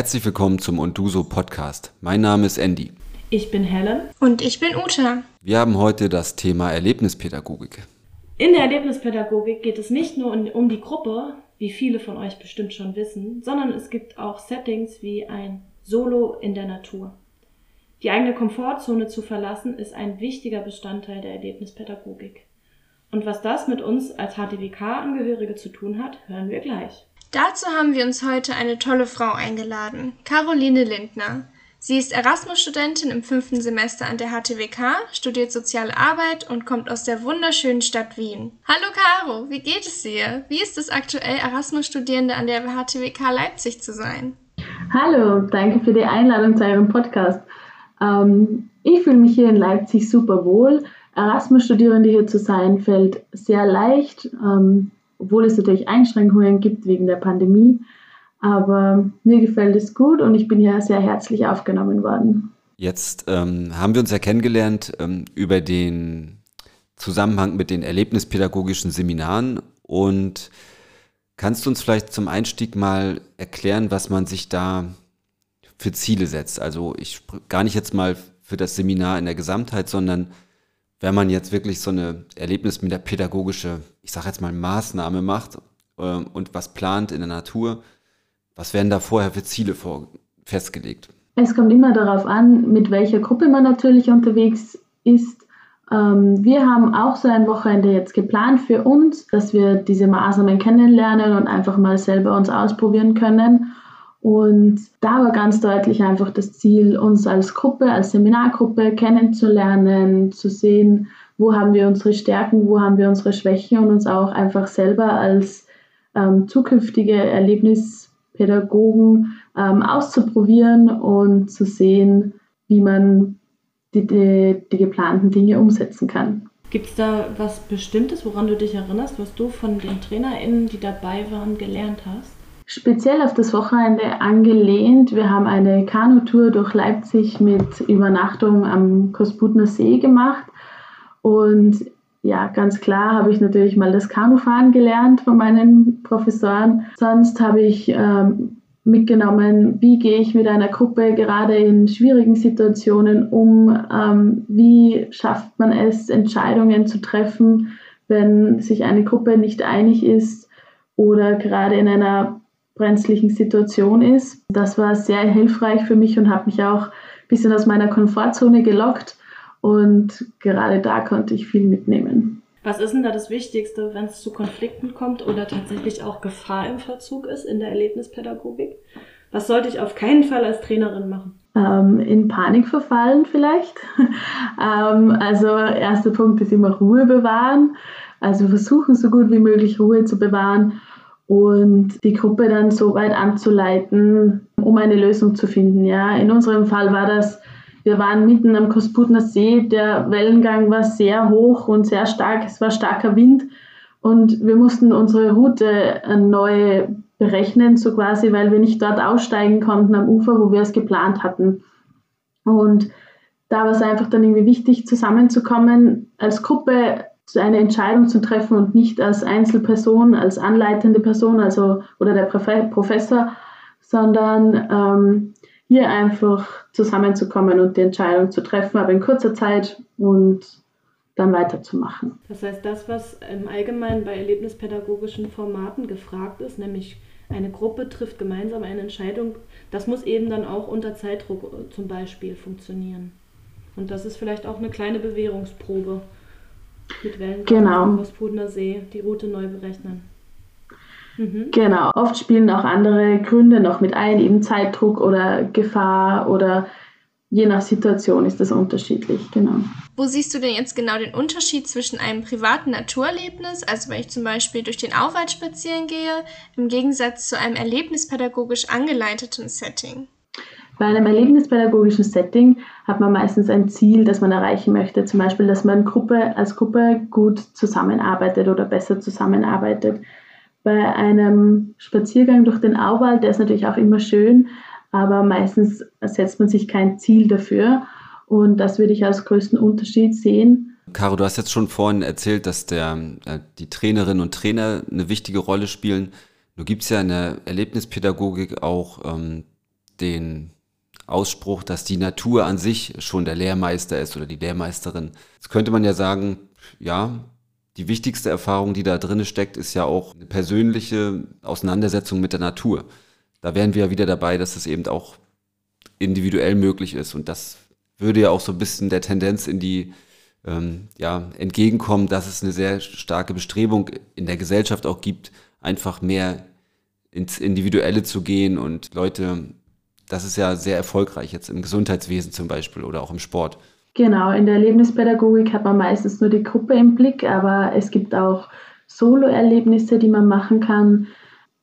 Herzlich willkommen zum Unduso Podcast. Mein Name ist Andy. Ich bin Helen. Und ich bin Uta. Wir haben heute das Thema Erlebnispädagogik. In der Erlebnispädagogik geht es nicht nur um die Gruppe, wie viele von euch bestimmt schon wissen, sondern es gibt auch Settings wie ein Solo in der Natur. Die eigene Komfortzone zu verlassen ist ein wichtiger Bestandteil der Erlebnispädagogik. Und was das mit uns als HTWK-Angehörige zu tun hat, hören wir gleich. Dazu haben wir uns heute eine tolle Frau eingeladen, Caroline Lindner. Sie ist Erasmus-Studentin im fünften Semester an der HTWK, studiert Soziale Arbeit und kommt aus der wunderschönen Stadt Wien. Hallo Caro, wie geht es dir? Wie ist es aktuell, Erasmus-Studierende an der HTWK Leipzig zu sein? Hallo, danke für die Einladung zu eurem Podcast. Ähm, ich fühle mich hier in Leipzig super wohl. Erasmus-Studierende hier zu sein, fällt sehr leicht, ähm, obwohl es natürlich Einschränkungen gibt wegen der Pandemie. Aber mir gefällt es gut und ich bin hier sehr herzlich aufgenommen worden. Jetzt ähm, haben wir uns ja kennengelernt ähm, über den Zusammenhang mit den erlebnispädagogischen Seminaren und kannst du uns vielleicht zum Einstieg mal erklären, was man sich da für Ziele setzt? Also ich gar nicht jetzt mal für das Seminar in der Gesamtheit, sondern wenn man jetzt wirklich so eine erlebnispädagogische, ich sage jetzt mal Maßnahme macht äh, und was plant in der Natur, was werden da vorher für Ziele vor, festgelegt? Es kommt immer darauf an, mit welcher Gruppe man natürlich unterwegs ist. Ähm, wir haben auch so ein Wochenende jetzt geplant für uns, dass wir diese Maßnahmen kennenlernen und einfach mal selber uns ausprobieren können. Und da war ganz deutlich einfach das Ziel, uns als Gruppe, als Seminargruppe kennenzulernen, zu sehen, wo haben wir unsere Stärken, wo haben wir unsere Schwächen und uns auch einfach selber als ähm, zukünftige Erlebnis Pädagogen ähm, auszuprobieren und zu sehen, wie man die, die, die geplanten Dinge umsetzen kann. Gibt es da was Bestimmtes, woran du dich erinnerst, was du von den TrainerInnen, die dabei waren, gelernt hast? Speziell auf das Wochenende angelehnt. Wir haben eine Kanutour durch Leipzig mit Übernachtung am Kosputner See gemacht. Und ja, ganz klar habe ich natürlich mal das Kanufahren gelernt von meinen Professoren. Sonst habe ich ähm, mitgenommen, wie gehe ich mit einer Gruppe gerade in schwierigen Situationen um, ähm, wie schafft man es, Entscheidungen zu treffen, wenn sich eine Gruppe nicht einig ist oder gerade in einer brenzlichen Situation ist. Das war sehr hilfreich für mich und hat mich auch ein bisschen aus meiner Komfortzone gelockt und gerade da konnte ich viel mitnehmen. Was ist denn da das Wichtigste, wenn es zu Konflikten kommt oder tatsächlich auch Gefahr im Verzug ist in der Erlebnispädagogik? Was sollte ich auf keinen Fall als Trainerin machen? Ähm, in Panik verfallen vielleicht. ähm, also erster Punkt ist immer Ruhe bewahren. Also versuchen so gut wie möglich Ruhe zu bewahren und die Gruppe dann so weit anzuleiten, um eine Lösung zu finden. Ja, in unserem Fall war das wir waren mitten am Kosputner See, der Wellengang war sehr hoch und sehr stark, es war starker Wind und wir mussten unsere Route neu berechnen, so quasi, weil wir nicht dort aussteigen konnten am Ufer, wo wir es geplant hatten. Und da war es einfach dann irgendwie wichtig, zusammenzukommen, als Gruppe eine Entscheidung zu treffen und nicht als Einzelperson, als anleitende Person, also oder der Professor, sondern ähm, hier einfach zusammenzukommen und die Entscheidung zu treffen, aber in kurzer Zeit und dann weiterzumachen. Das heißt, das, was im Allgemeinen bei erlebnispädagogischen Formaten gefragt ist, nämlich eine Gruppe trifft gemeinsam eine Entscheidung, das muss eben dann auch unter Zeitdruck äh, zum Beispiel funktionieren. Und das ist vielleicht auch eine kleine Bewährungsprobe mit Wellen genau. aus See, die Route neu berechnen. Mhm. Genau, oft spielen auch andere Gründe noch mit ein, eben Zeitdruck oder Gefahr oder je nach Situation ist das unterschiedlich, genau. Wo siehst du denn jetzt genau den Unterschied zwischen einem privaten Naturerlebnis, also wenn ich zum Beispiel durch den Auwald spazieren gehe, im Gegensatz zu einem erlebnispädagogisch angeleiteten Setting? Bei einem erlebnispädagogischen Setting hat man meistens ein Ziel, das man erreichen möchte. Zum Beispiel, dass man Gruppe, als Gruppe gut zusammenarbeitet oder besser zusammenarbeitet bei einem Spaziergang durch den Auwald, der ist natürlich auch immer schön, aber meistens setzt man sich kein Ziel dafür. Und das würde ich als größten Unterschied sehen. Caro, du hast jetzt schon vorhin erzählt, dass der, äh, die Trainerinnen und Trainer eine wichtige Rolle spielen. Nun gibt es ja in der Erlebnispädagogik auch ähm, den Ausspruch, dass die Natur an sich schon der Lehrmeister ist oder die Lehrmeisterin. Jetzt könnte man ja sagen, ja, die wichtigste Erfahrung, die da drin steckt, ist ja auch eine persönliche Auseinandersetzung mit der Natur. Da wären wir ja wieder dabei, dass es eben auch individuell möglich ist. Und das würde ja auch so ein bisschen der Tendenz in die ähm, ja, entgegenkommen, dass es eine sehr starke Bestrebung in der Gesellschaft auch gibt, einfach mehr ins Individuelle zu gehen und Leute, das ist ja sehr erfolgreich jetzt im Gesundheitswesen zum Beispiel oder auch im Sport. Genau, in der Erlebnispädagogik hat man meistens nur die Gruppe im Blick, aber es gibt auch Solo-Erlebnisse, die man machen kann.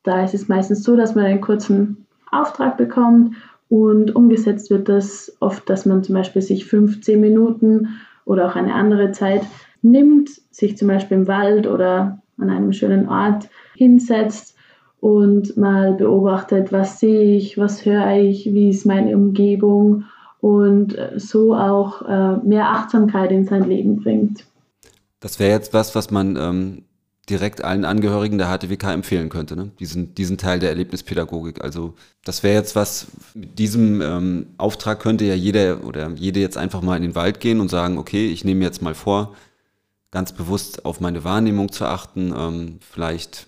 Da ist es meistens so, dass man einen kurzen Auftrag bekommt und umgesetzt wird das oft, dass man zum Beispiel sich 15 Minuten oder auch eine andere Zeit nimmt, sich zum Beispiel im Wald oder an einem schönen Ort hinsetzt und mal beobachtet, was sehe ich, was höre ich, wie ist meine Umgebung und so auch äh, mehr Achtsamkeit in sein Leben bringt. Das wäre jetzt was, was man ähm, direkt allen Angehörigen der HTWK empfehlen könnte, ne? diesen, diesen Teil der Erlebnispädagogik. Also das wäre jetzt was, mit diesem ähm, Auftrag könnte ja jeder oder jede jetzt einfach mal in den Wald gehen und sagen, okay, ich nehme jetzt mal vor, ganz bewusst auf meine Wahrnehmung zu achten, ähm, vielleicht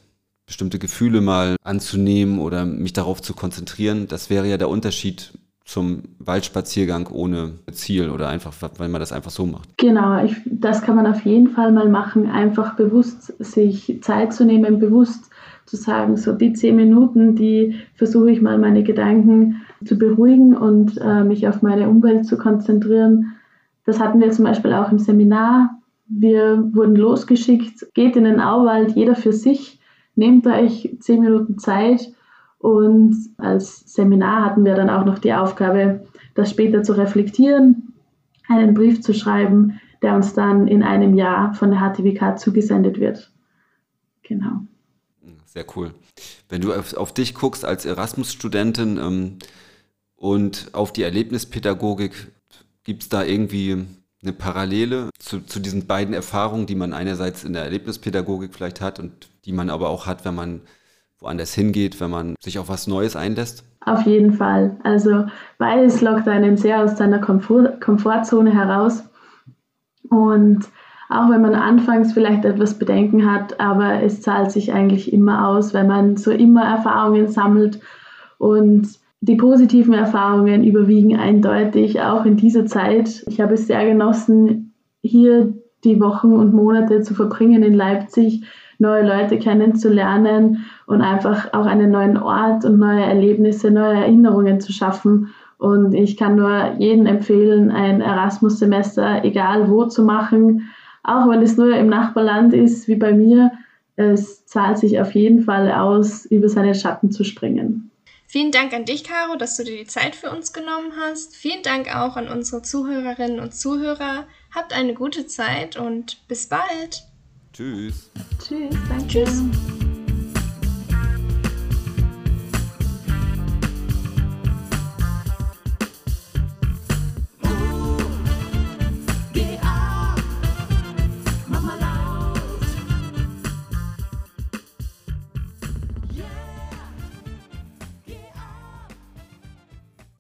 bestimmte Gefühle mal anzunehmen oder mich darauf zu konzentrieren. Das wäre ja der Unterschied zum Waldspaziergang ohne Ziel oder einfach, weil man das einfach so macht. Genau, ich, das kann man auf jeden Fall mal machen, einfach bewusst sich Zeit zu nehmen, bewusst zu sagen, so die zehn Minuten, die versuche ich mal meine Gedanken zu beruhigen und äh, mich auf meine Umwelt zu konzentrieren. Das hatten wir zum Beispiel auch im Seminar. Wir wurden losgeschickt, geht in den Auwald, jeder für sich, nehmt euch zehn Minuten Zeit und als Seminar hatten wir dann auch noch die Aufgabe, das später zu reflektieren, einen Brief zu schreiben, der uns dann in einem Jahr von der HTWK zugesendet wird. Genau. Sehr cool. Wenn du auf, auf dich guckst als Erasmus-Studentin ähm, und auf die Erlebnispädagogik, gibt es da irgendwie eine Parallele zu, zu diesen beiden Erfahrungen, die man einerseits in der Erlebnispädagogik vielleicht hat und die man aber auch hat, wenn man woanders hingeht, wenn man sich auf was Neues einlässt? Auf jeden Fall. Also beides lockt einen sehr aus seiner Komfort Komfortzone heraus. Und auch wenn man anfangs vielleicht etwas Bedenken hat, aber es zahlt sich eigentlich immer aus, wenn man so immer Erfahrungen sammelt und die positiven Erfahrungen überwiegen eindeutig, auch in dieser Zeit. Ich habe es sehr genossen, hier die Wochen und Monate zu verbringen in Leipzig, neue Leute kennenzulernen und einfach auch einen neuen Ort und neue Erlebnisse, neue Erinnerungen zu schaffen. Und ich kann nur jedem empfehlen, ein Erasmus-Semester, egal wo, zu machen, auch wenn es nur im Nachbarland ist, wie bei mir. Es zahlt sich auf jeden Fall aus, über seine Schatten zu springen. Vielen Dank an dich, Caro, dass du dir die Zeit für uns genommen hast. Vielen Dank auch an unsere Zuhörerinnen und Zuhörer. Habt eine gute Zeit und bis bald. Tschüss. Tschüss, danke. Tschüss.